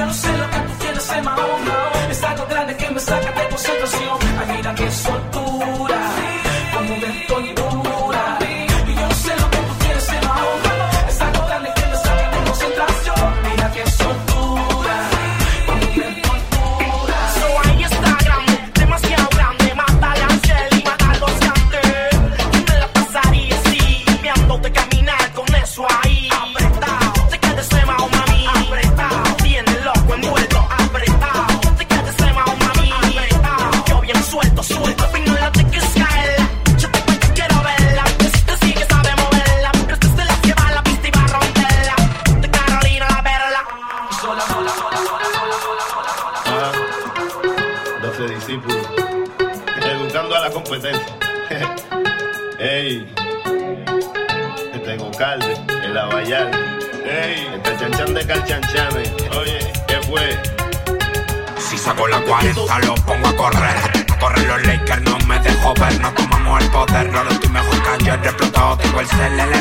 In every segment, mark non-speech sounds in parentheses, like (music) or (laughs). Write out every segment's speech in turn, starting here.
No sé lo que tú tienes en Mahoma. Es algo oh, grande que me saca de concentración. Ay, mira que sol. Well,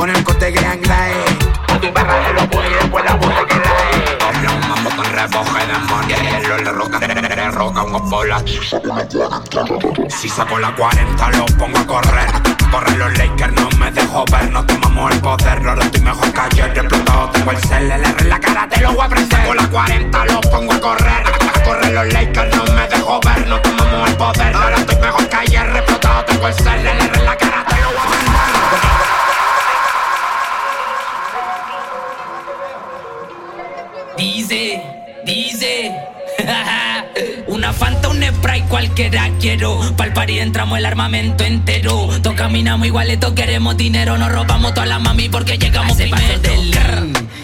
ponen cotegue anglae. A tu perra se lo puse y después la puse que la es. Los mamos con reboje de money y el roca, roca, un opola. Si saco la 40 lo pongo a correr. Corre los Lakers, no me dejo ver, no tomamos el poder. Ahora estoy mejor que ayer, explotado tengo el CLR en la cara, te lo voy a prender. Saco la 40 lo pongo a correr. Corre los Lakers, no me dejo ver, no tomamos el poder. Ahora estoy mejor que ayer, explotado tengo el CLR en la cara. (laughs) Una Fanta, un spray, cualquiera quiero. Pa'l party entramos el armamento entero. Todos caminamos igualetos, queremos dinero. Nos robamos toda la mami porque llegamos primero.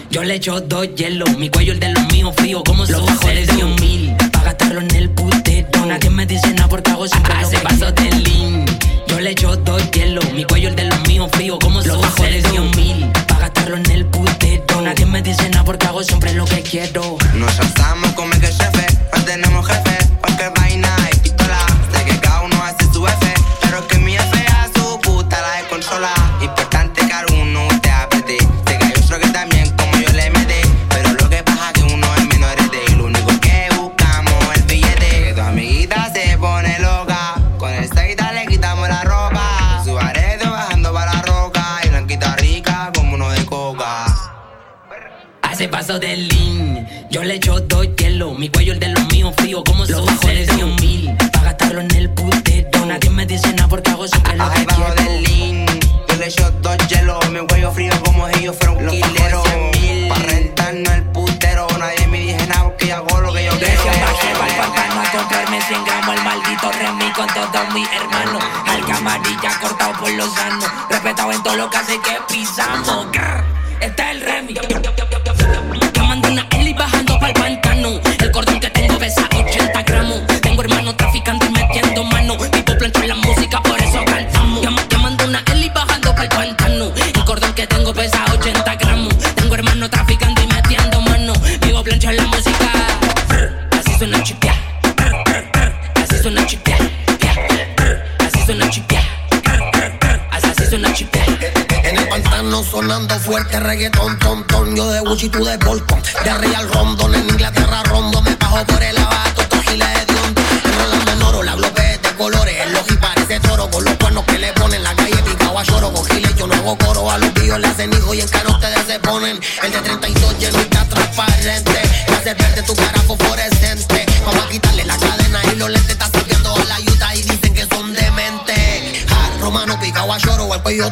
Yo le echo dos hielos, mi cuello el de los míos frío como los bajo de 100 mil. Pa' gastarlo en el putero. Nadie me dice nada porque hago siempre lo que paso del lean. Yo le echo dos hielos, mi cuello el de los míos frío como los bajo de 100 mil. Pa' gastarlo en el putero. Nadie me dice nada porque hago siempre lo que quiero. Nos alzamos paso del lean. Yo le echo dos hielos. Mi cuello el de los míos frío como los bajo de 100 mil. Pa' gastarlo en el putero. Nadie me dice nada porque hago siempre lo que del lean, yo le echo dos hielos, mi huello frío como ellos fueron un quilero. Pa' rentarnos el putero, nadie me dice nada porque hago lo que yo quiero. A comprarme 100 gramos el maldito Remy con todos mis hermanos. Alga amarilla cortado por los sanos. Respetado en todo lo que hace que pisamos. Este es el Remy. Sonando fuerte reggaetón, ton, ton. Yo de Gucci, tú de Bolton. De Real Rondon, en Inglaterra rondo. Me bajo por el abato, giles de Dion. Enrolando en oro, la globe de colores. El logi parece toro con los cuernos que le ponen. La calle picado a lloro con giles. Yo no hago coro, a los tíos le hacen hijos y en ustedes se ponen. El de 32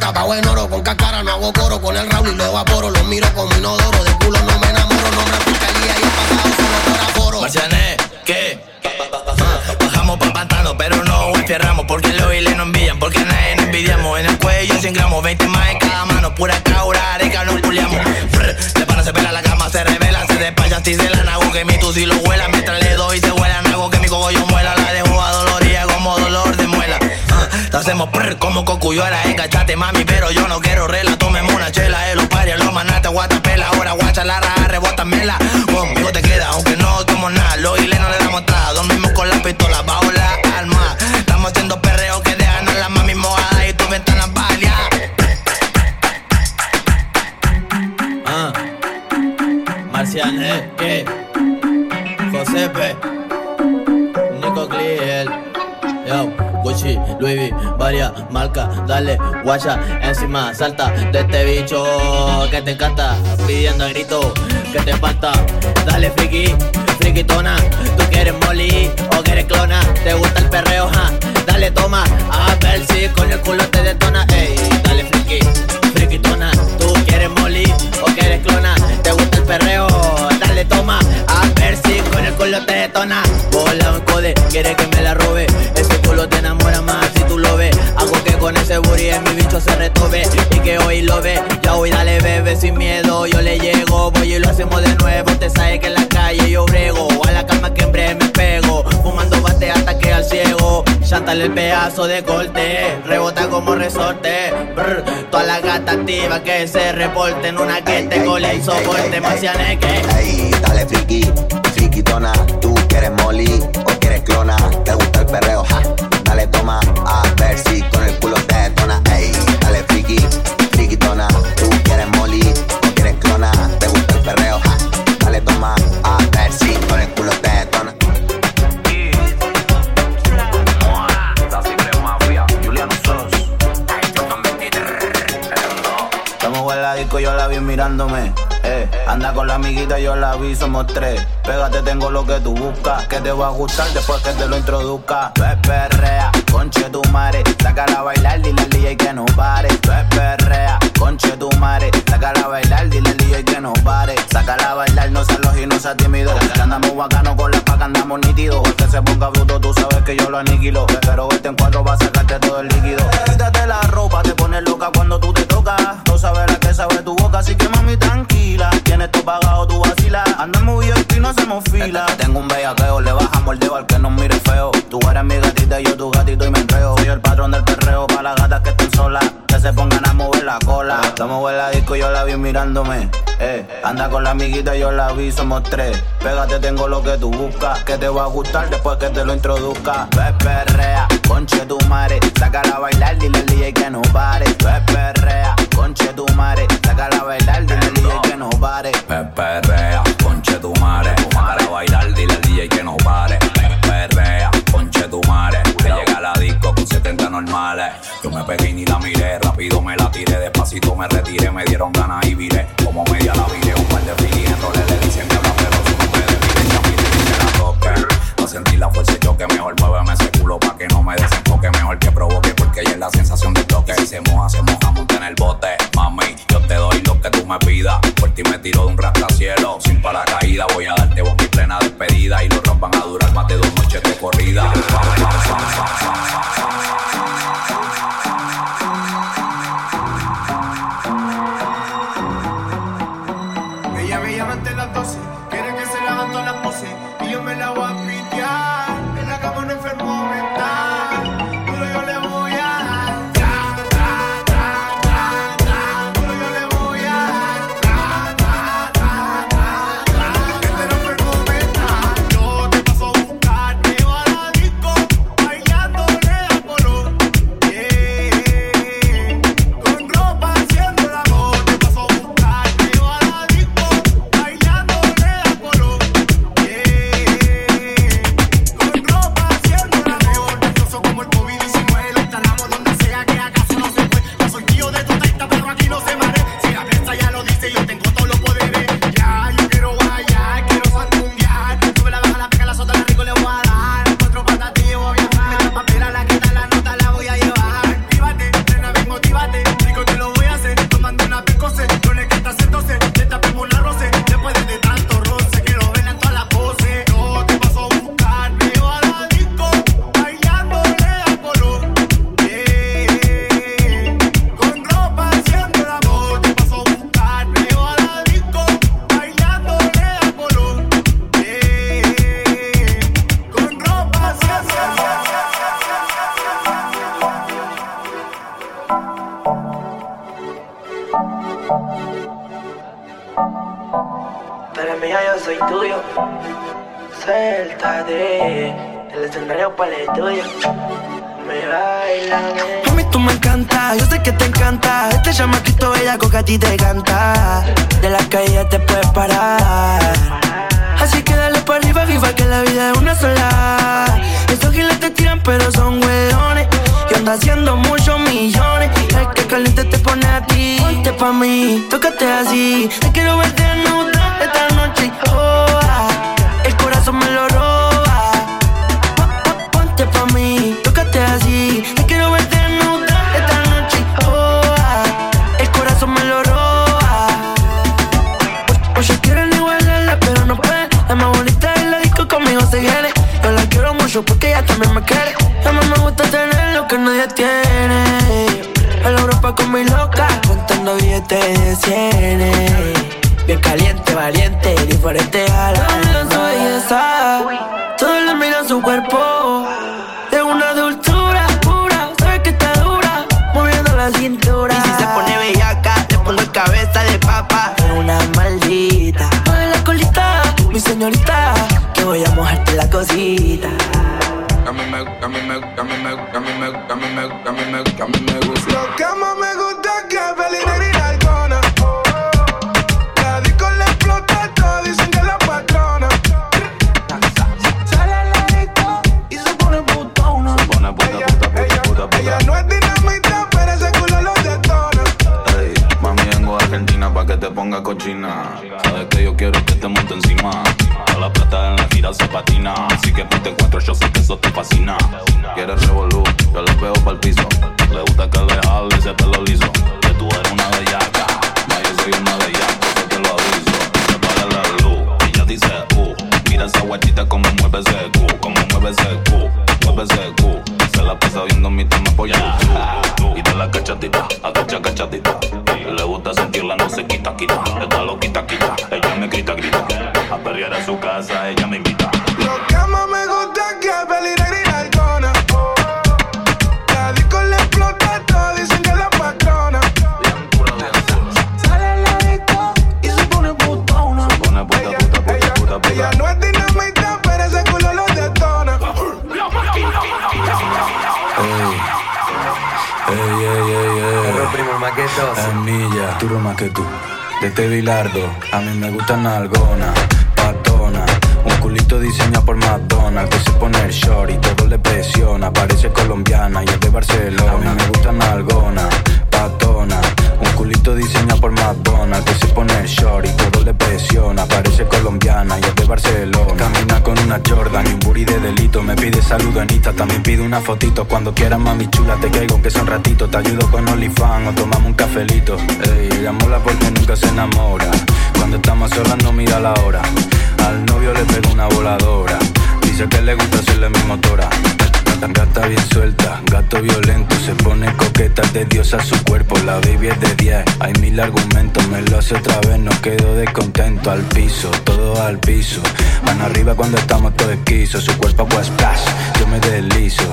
tapado en oro. Con cascara no hago coro, con el Raúl y lo evaporo. Los miro como inodoro, de culo no me enamoro. Nombre fiscalía y el pasado solo por aforo. Marciané, ¿qué? Bajamos pa' pantano, pero no encerramos Porque los hiles no envidian, porque nadie nos envidiamos En el cuello 100 gramos, 20 más en cada mano Pura caura, areca, nos culiamos Brr, De pana se pela la cama, se revela Se despacha, si se la nago Que mi tu si lo hacemos prr como cocuyuela Engachate mami, pero yo no quiero rela Tomemos una chela, eh, los parias, los manates Guatapela, ahora guacha la raja, rebótamela. Conmigo te queda, aunque no tomo nada Los hiles no le damos atrás Dormimos con la pistola Gucci, Louis V, varias marcas, dale, guaya, encima, salta de este bicho que te encanta, pidiendo a grito que te falta, dale friki, friquitona, tú quieres molly o quieres clona, te gusta el perreo, ja, dale toma, a ver si con el culo te detona, ey, dale friki, friquitona, tú quieres molly o quieres clona, te gusta el perreo, dale toma, a ver si con el culo te detona, bola un code, quiere que me la robe, ese booty en mi bicho se retobe, y que hoy lo ve, ya hoy dale bebé sin miedo, yo le llego, voy y lo hacemos de nuevo, te sabes que en la calle yo brego, a la cama que en breve me pego, fumando bate hasta que al ciego, chántale el pedazo de corte, rebota como resorte, brr, todas las gatas activas que se reporten, una que te cole y soporte, marcianeque. Ey, dale friki, friquitona, tú quieres molly o quieres clona, te gusta el perreo, ja, a ver si con el culo te tona. Ey, dale friki, frikitona. Tú quieres molly, tú quieres clona. Te gusta el perreo, ja. Dale toma. A ver si con el culo te tona. disco, yo la vi mirándome. Eh. Anda con la amiguita, yo la vi, somos tres. Pégate, tengo lo que tú buscas, que te va a gustar después que te lo introduzca. Ves, perrea, conche tu madre. Sácala a bailar, dile al DJ que no pare. Tú es perrea, conche tu madre. Sácala a bailar, dile al DJ que no pare. Sácala a bailar, no seas loco y no seas tímido. Que andamos bacano con la paca, andamos nítidos. Que se ponga bruto, tú sabes que yo lo aniquilo. Pero este en cuatro va a sacarte todo el líquido. Quítate la ropa, te pones loca cuando tú te tocas. No sabes la que sabe tu boca, así que mami tranquila. Tienes todo pagado, tú vacilas. Andamos y no hacemos fila. Tengo un bellaqueo, le bajamos el dedo al que nos mire. Tú eres mi gatita yo tu gatito y me enreo. Soy el patrón del perreo para las gatas que estén solas. Que se pongan a mover la cola. Estamos en la disco yo la vi mirándome. Eh, anda con la amiguita yo la vi, somos tres. Pégate, tengo lo que tú buscas. Que te va a gustar después que te lo introduzca. Ves perrea, conche tu madre. Sácala a bailar, dile al DJ que no pare. Ves perrea, conche tu madre. Sácala a bailar, dile al DJ que no pare. Perrea, Yo me pegué y ni la miré. Rápido me la tiré, despacito me retiré. Me dieron ganas y viré. Como media la viré. Un par de filis roles le dicen que habla, pero tú no puedes vivir. Ya mi que la toque. A sentir la fuerza y choque. Mejor muéveme ese culo pa' que no me desenfoque. Mejor que provoque porque ella es la sensación de toque. Si se moja, en el bote. Mami, yo te doy lo que tú me pidas. Por ti me tiro de un rascacielos. Sin paracaídas voy a darte bomba y plena despedida. Y los rock van a durar más de dos noches de corrida. Suéltate. El escenario para el. Me baila, tú me encanta, yo sé que te encanta. Este chamaquito bellaco que a ti te canta. De la calle te puedes parar. Así que dale para arriba, viva que la vida es una sola. Esos giles te tiran, pero son hueones. Yo ando haciendo muchos millones. El que caliente te pone a ti. Ponte pa' mí, tócate así. Te quiero verte desnuda esta noche. Oh, ah, corazón me lo roba. Ponte pa' mí, tócate así. Te quiero verte desnuda esta noche. Oh, el corazón me lo roba. Muchos quieren igualarla, pero no pueden. La más bonita de la disco conmigo se viene. Yo la quiero mucho porque ella también me quiere. A mí me gusta tener lo que nadie tiene. En la Europa con mi loca, contando billetes de cienes. Bien caliente, valiente, diferente a la su belleza. Todos le miran su cuerpo. Es una dulzura pura, sabe que está dura, moviendo la cintura. Y si se pone bellaca, le pongo en cabeza de papa. Es una maldita. Mueve la colita, mi señorita, que voy a mojarte la cosita. A mí me, a mí me, a mí me, a mí me, a mí me, a mí me, a mí me A mí me gustan alguna, patona. Un culito diseñado por Madonna, que se pone el short y todo le presiona. Parece colombiana y es de Barcelona. A mí me gustan alguna, patona. Culito diseñado por Madonna, que se pone short y todo le presiona. Parece colombiana y es de Barcelona. Camina con una Jordan y un booty de delito. Me pide saludo en Insta, también pide una fotito. Cuando quieras, mami chula, te caigo que sea un ratito. Te ayudo con OnlyFans o tomamos un cafelito. Ey, mola porque nunca se enamora. Cuando estamos solas no mira la hora. Al novio le pega una voladora. Dice que le gusta hacerle mi motora. Gata bien suelta, gato violento, se pone coqueta de diosa su cuerpo, la baby es de 10, hay mil argumentos, me lo hace otra vez, no quedo descontento, al piso, todo al piso, van arriba cuando estamos todos esquizos, su cuerpo agua splash, yo me deslizo,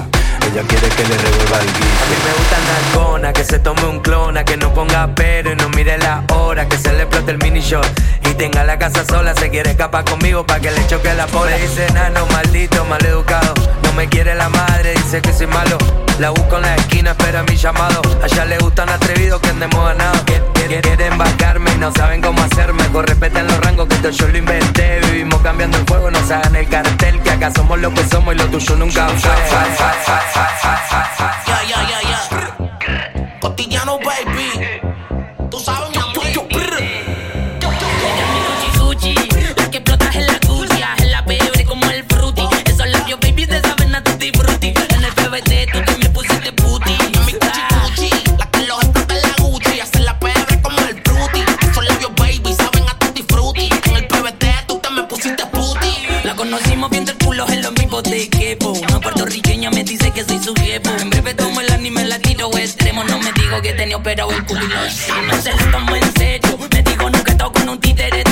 ella quiere que le revuelva el guiso. A mí me gusta narcona, que se tome un clona, que no ponga pero y no mire la hora, que se le explote el mini shot. Y tenga la casa sola, se quiere escapar conmigo pa' que le choque la pobre. Dice nano, maldito, mal educado, me quiere la madre, dice que soy malo. La busco en la esquina, espera mi llamado. Allá le gustan atrevidos que andemos ganados. Quieren embarcarme y no saben cómo hacerme. Con respeto en los rangos que esto yo lo inventé. Vivimos cambiando el juego, no se hagan el cartel. Que acá somos lo que somos y lo tuyo nunca fue. Que soy su jefe. En breve tomo el anime latino extremo. No me digo que tenía operado el culo y lo sé. No se lo tomo en serio. Me digo nunca he estado con un títere,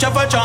Anoche fue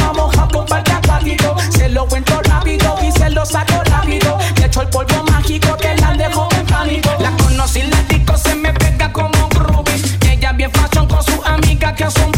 vamos a compartir rápido. Se lo cuento rápido y se lo saco rápido. De hecho el polvo mágico que la dejo en pánico. La conocí en el disco, se me pega como un. Ella bien fashion con su amiga que son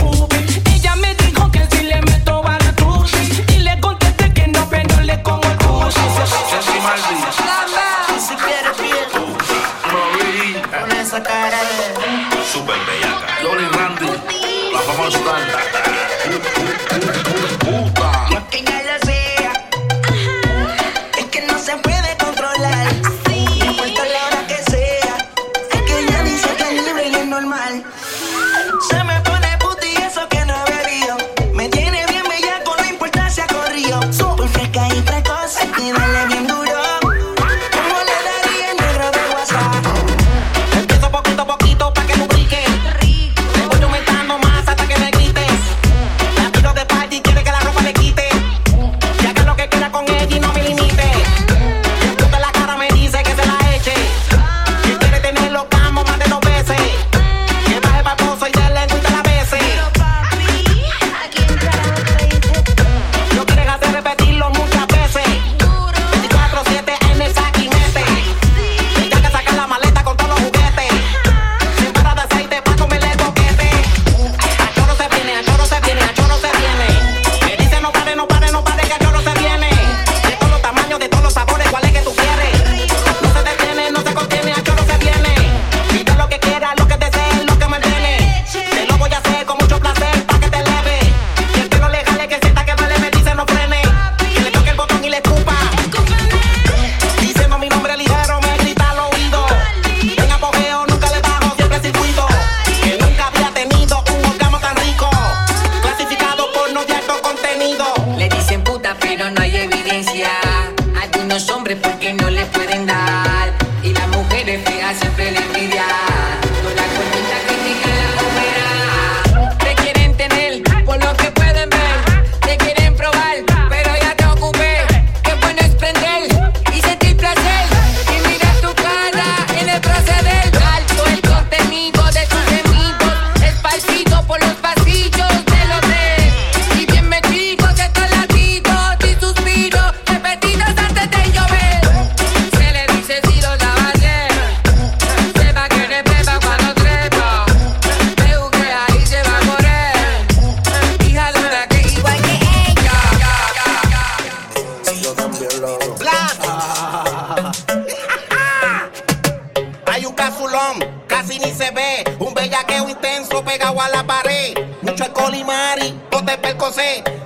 José.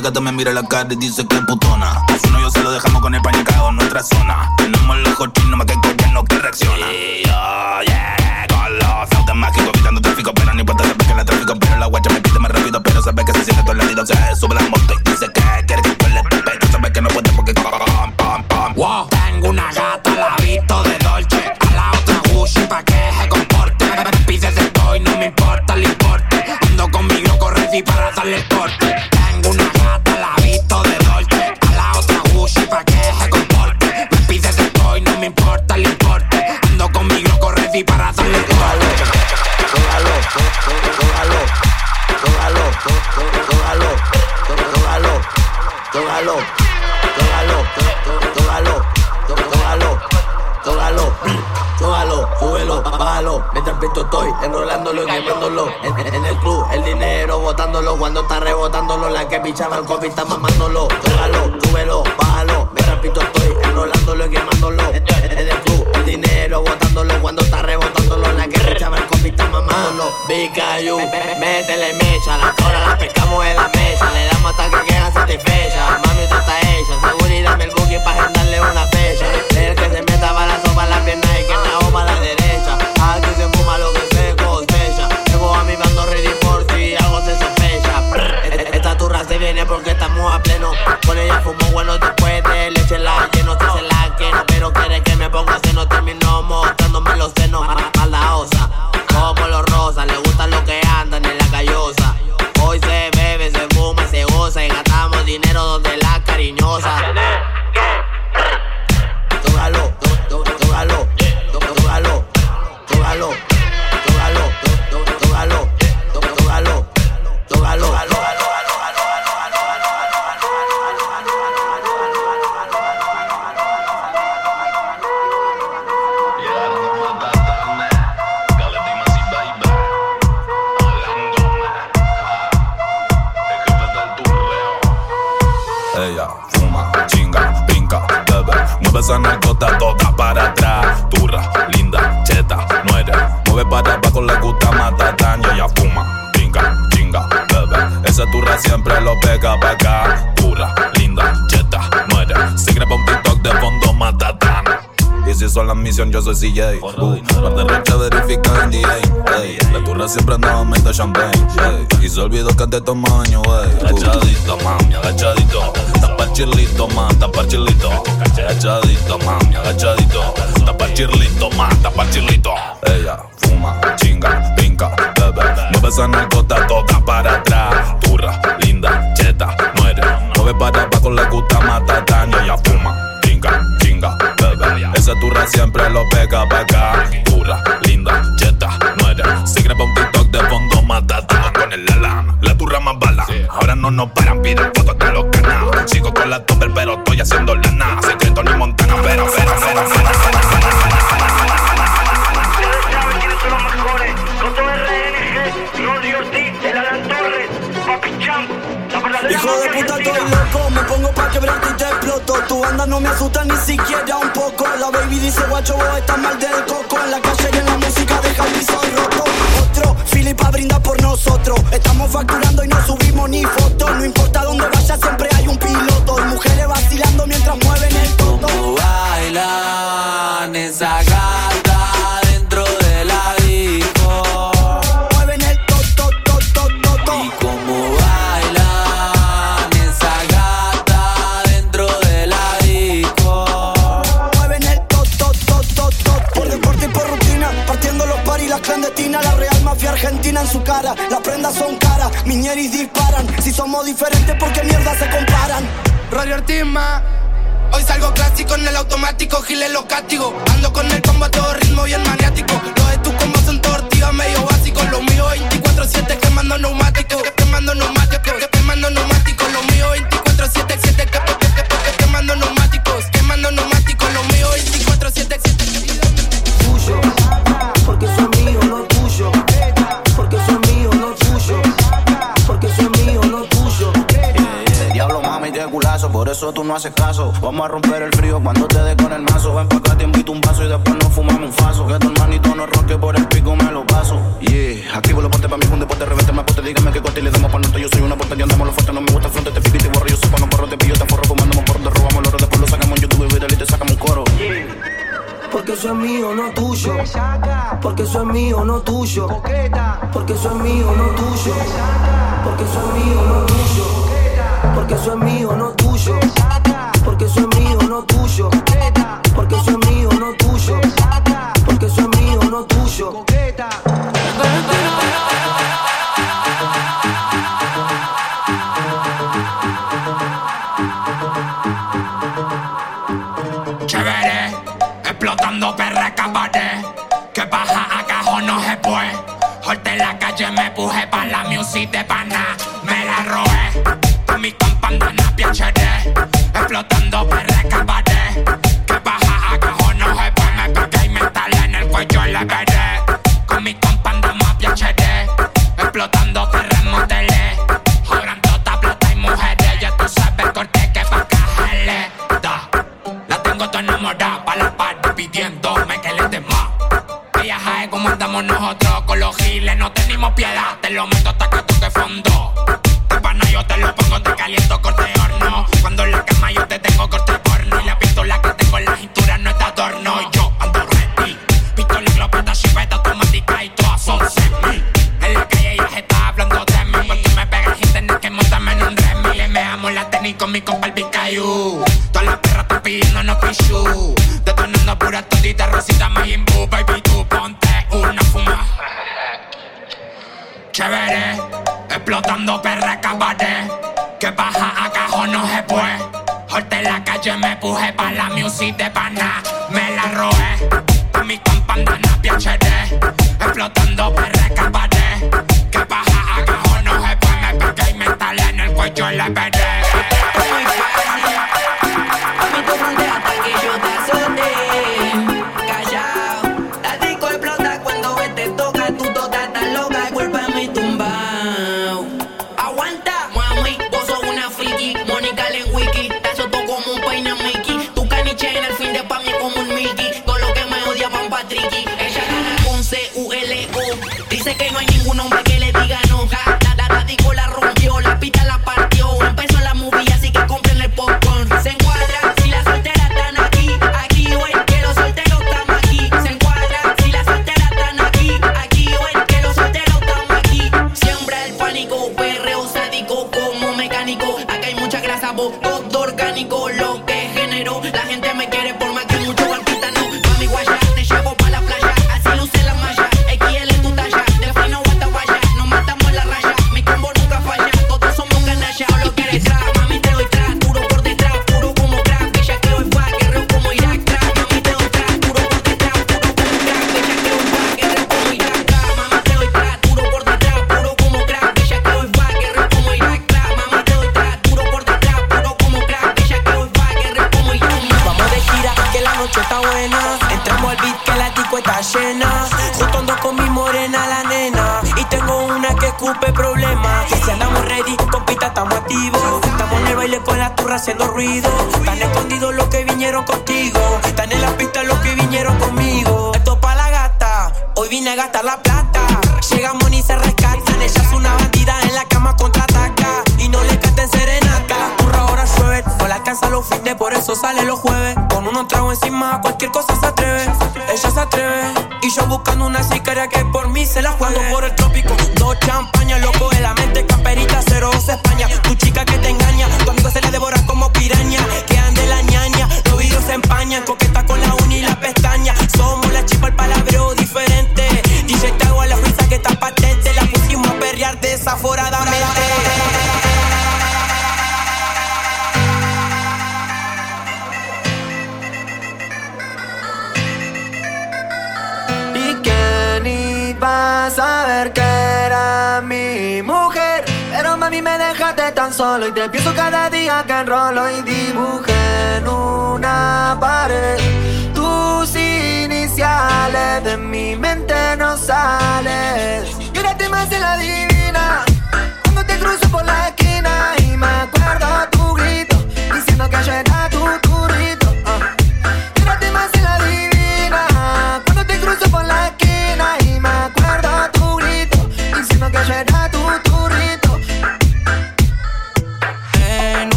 esa gata me mira la cara y dice que es putona. A su novio se lo dejamos con el pañacado en nuestra zona. Tenemos los cochinos más que el gobierno que reacciona. Pleno. Con ella fumo bueno después de leche la lleno, se se la quiero, pero quiere que me ponga yo soy CJ. Uh, la derecha verifica en DA. Ey, la turra siempre andaba meta champagne. ey, y se olvidó que es de tamaño, wey. Agachadito, mami, agachadito. Tapa chirlito, man, tapa chirlito. Agachadito, mami, agachadito. Tapa chirlito, man, tapa chirlito. Ella fuma, chinga, brinca, bebe. Mueve esa narcota toda para atrás. Siempre lo pega para acá. Turra, Estamos facturando y no subimos ni Si somos diferentes, ¿por qué mierda se comparan? Radio Artima. Hoy salgo clásico en el automático, giles los castigo. Ando con el combo a todo ritmo bien maniático. Los de tus combos son tortivas, medio básicos. Lo mío 24-7 quemando neumáticos. Quemando neumáticos, quemando neumáticos. Lo mío 24-7, 7 quemando neumáticos. Quemando neumáticos, lo mío 24-7, eso tú no haces caso. Vamos a romper el frío cuando te dé con el mazo. Ven pa' acá, te invito un vaso y después nos fumamos un faso. Que tu hermanito no ronque por el pico, me lo paso. Yeah, activo los ponte pa' mí, un deporte, revete más pote. Dígame que corte y le damos pa' norte. Yo soy una puerta y andamos los fuertes. No me gusta el fronte, te pico y te borro. Yo soy pa' no porro, te pillo, te forro, fumando por te robamos los después lo sacamos en YouTube y viral y te sacamos un coro. Porque soy mío, no tuyo. Porque soy mío, no tuyo. Porque soy mío, no tuyo. Porque soy mío, no tuyo. Porque soy mío, no tuyo. Porque soy mío, no tuyo. Porque soy mío, no tuyo. Porque soy mío, no tuyo. Chévere, explotando perra cabaret. Que baja a cajón no se puede. Jorte en la calle me puje pa' la music de pana. Me la robé mi campana piacere Esplotando eh, per see the banana.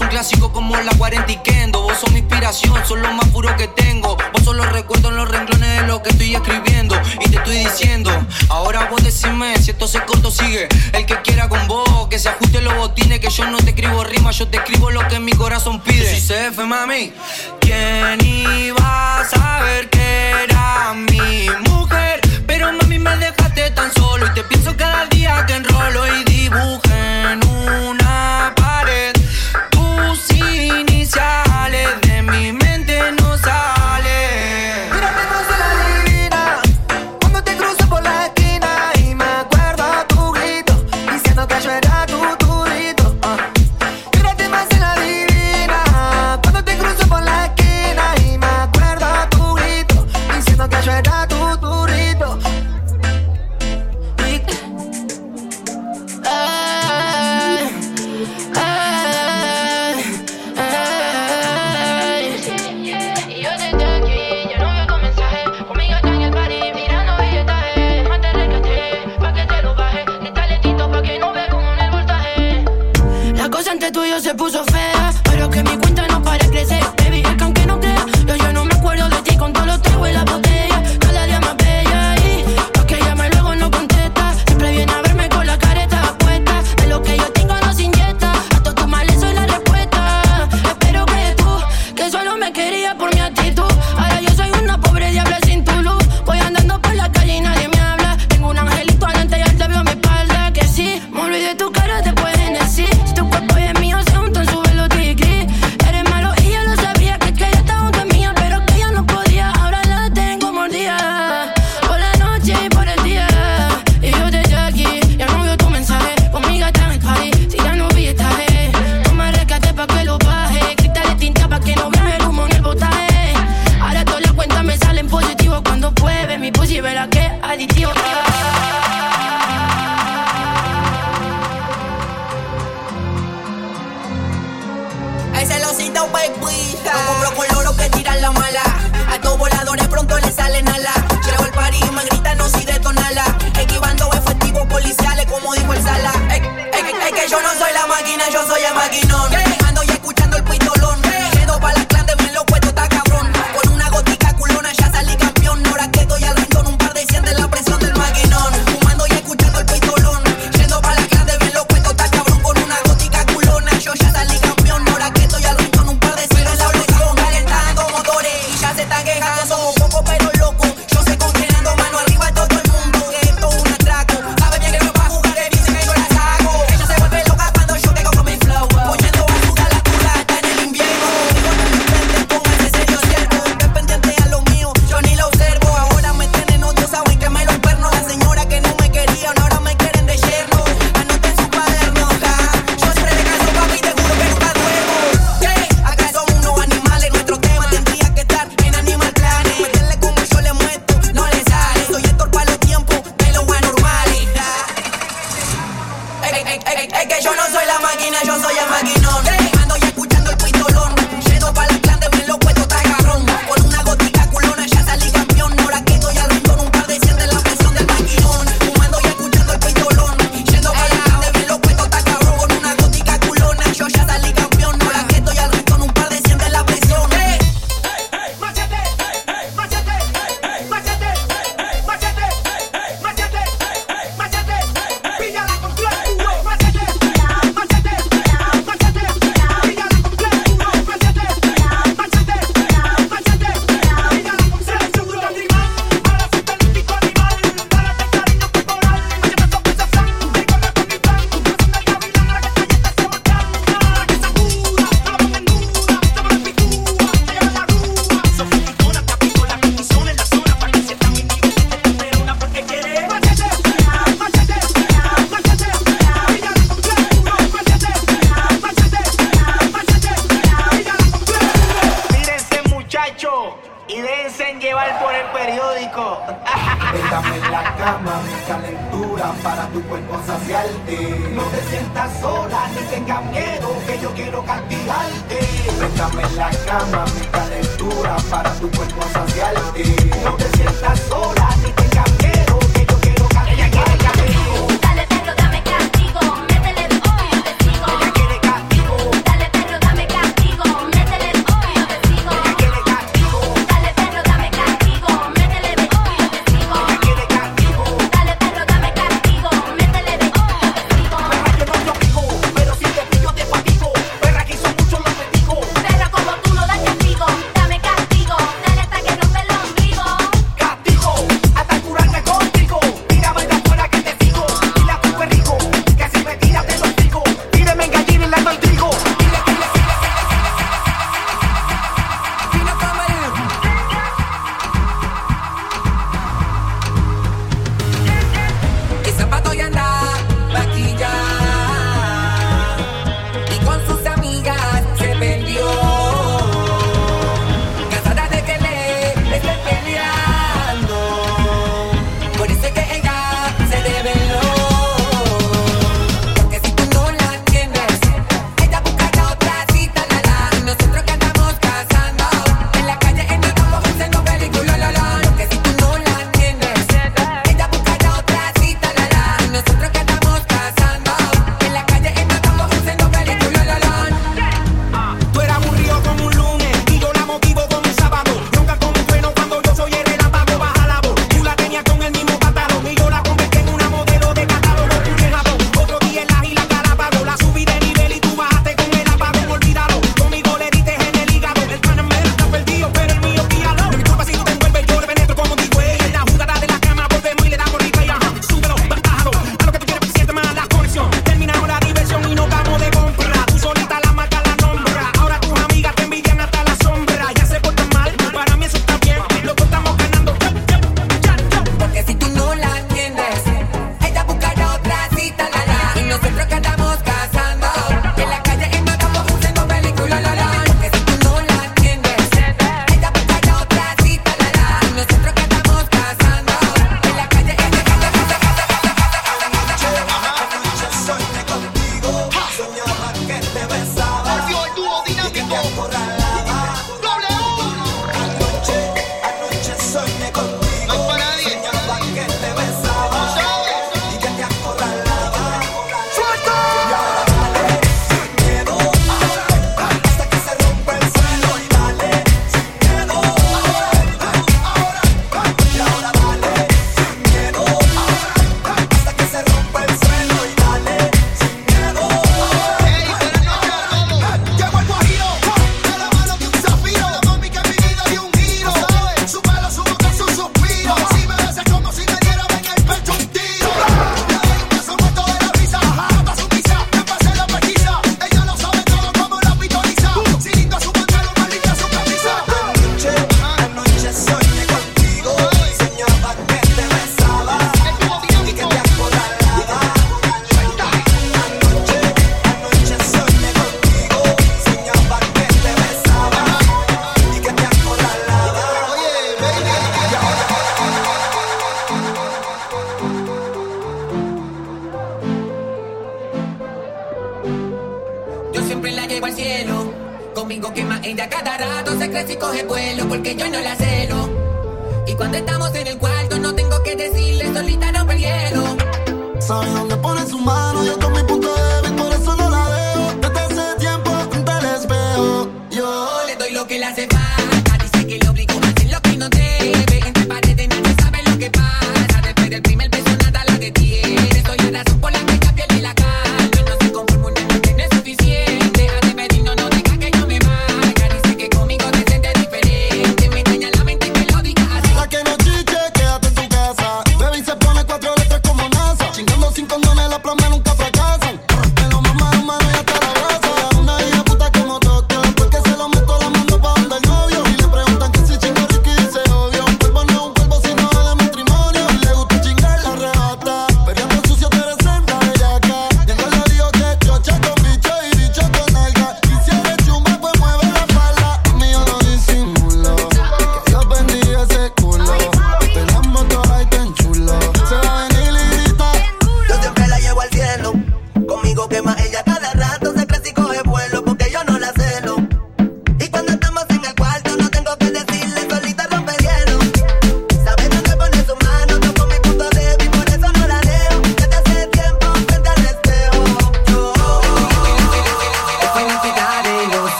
un clásico como la cuarentiquendo. Vos sos mi inspiración, sos lo más puro que tengo. Vos solo recuerdo en los renglones de lo que estoy escribiendo. Y te estoy diciendo, ahora vos decime si esto se corto sigue. El que quiera con vos, que se ajuste los botines. Que yo no te escribo rimas, yo te escribo lo que mi corazón pide. Yo soy CF, mami. ¿Quién iba a saber que pussy, verá que adictiva. Ese losito pecuita. No compro con loro que tiran la mala. A estos voladores pronto le salen alas. Llego al party y me gritan no si detonala. Equivando efectivos policiales como dijo el sala. Es, que yo no soy la máquina, yo soy el maquinón. Búscame en la cama, mi calentura para tu cuerpo saciarte. No te sientas sola ni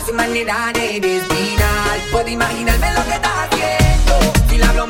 ver su manera de desviar. Puedo imaginarme lo que estás haciendo. Si la hablo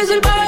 reservado el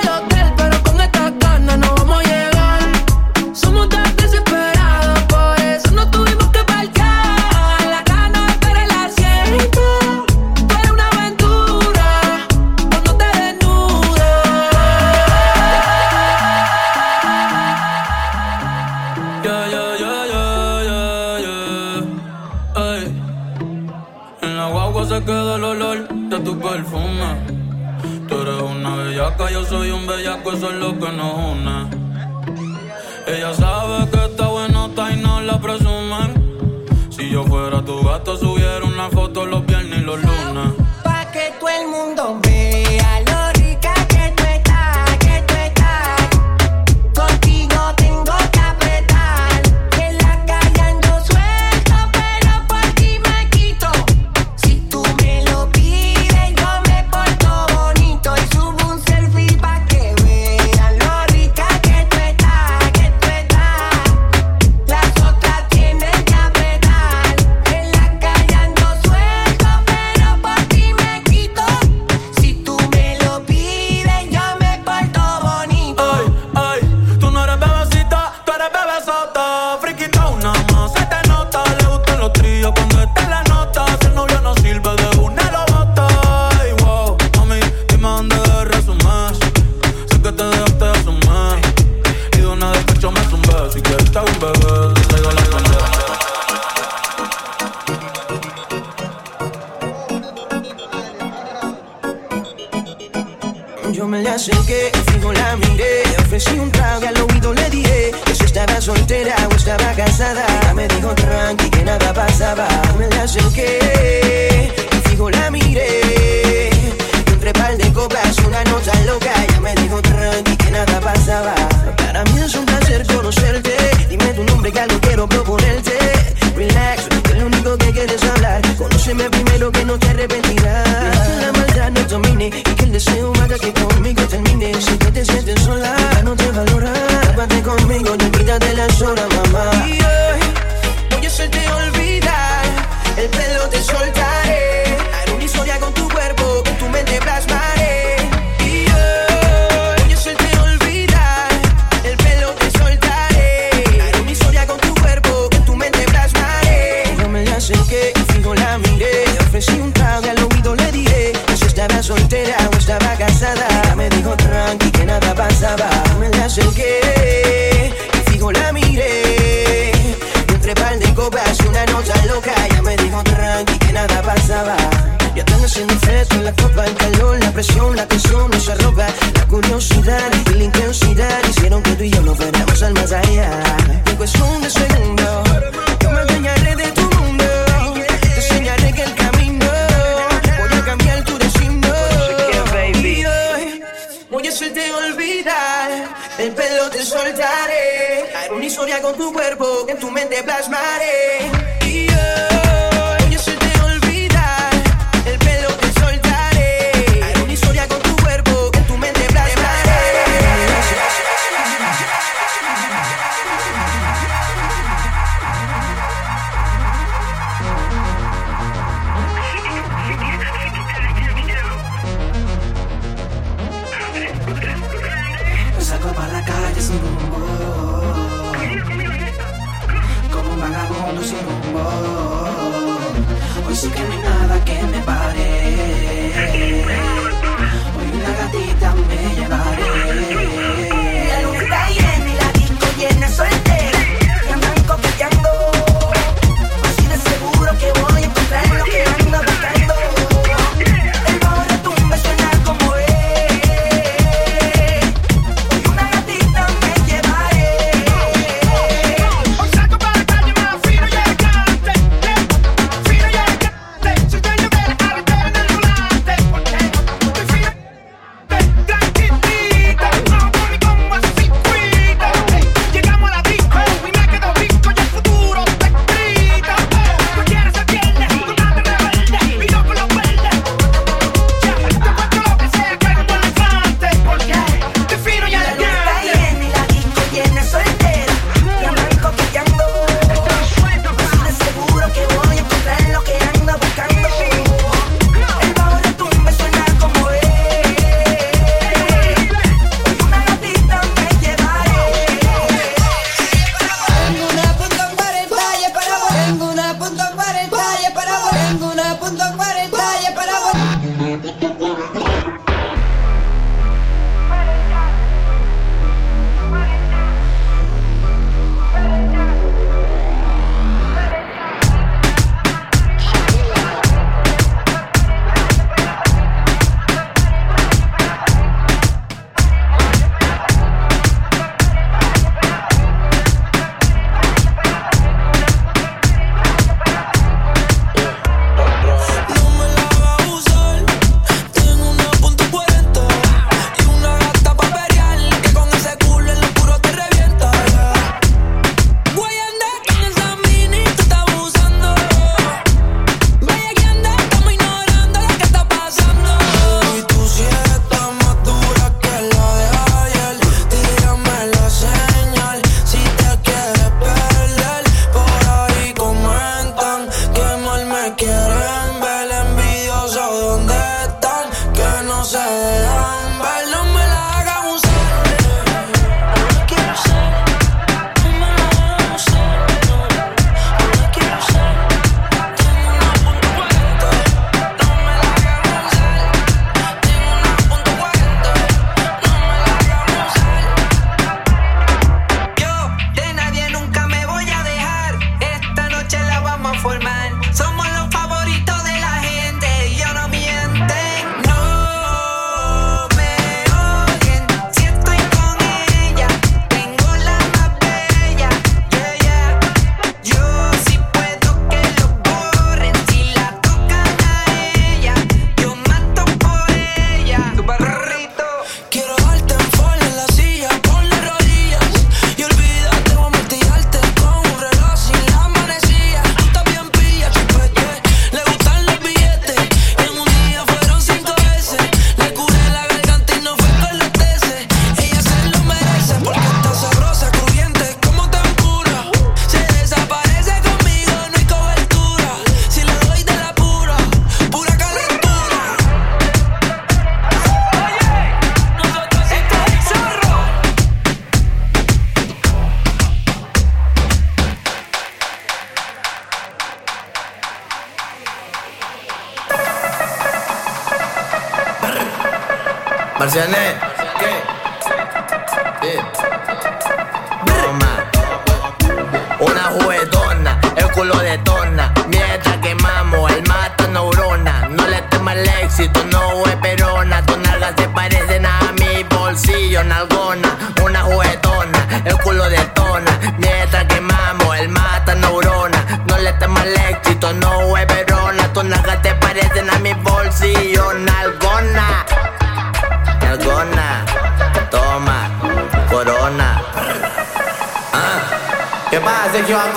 Se lleva a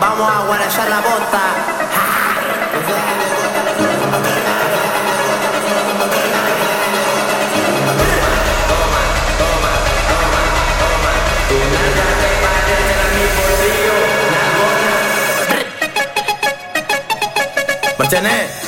vamos a guarallar la bota. Toma, toma, toma, toma. Tu manda de madera, mi bolsillo, La bota. ¿Me echanés?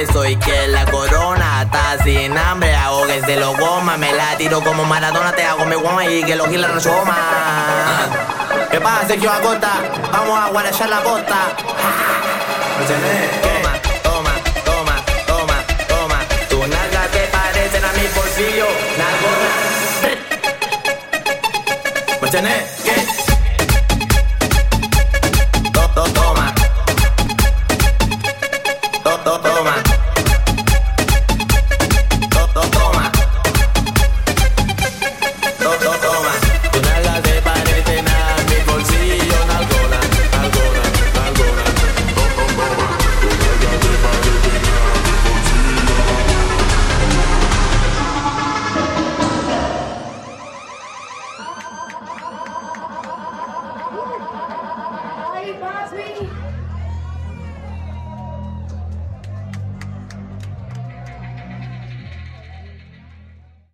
hueso y que la corona está sin hambre. Ahogues de los goma, me la tiro como maratona, te hago mi goma y que los gilas no soma. ¿Qué pasa, Sergio Acosta? Vamos a guarachar la costa. Toma, toma, toma, toma, toma. Tu nalga te parecen a mi bolsillo. Nalgona. ¿Me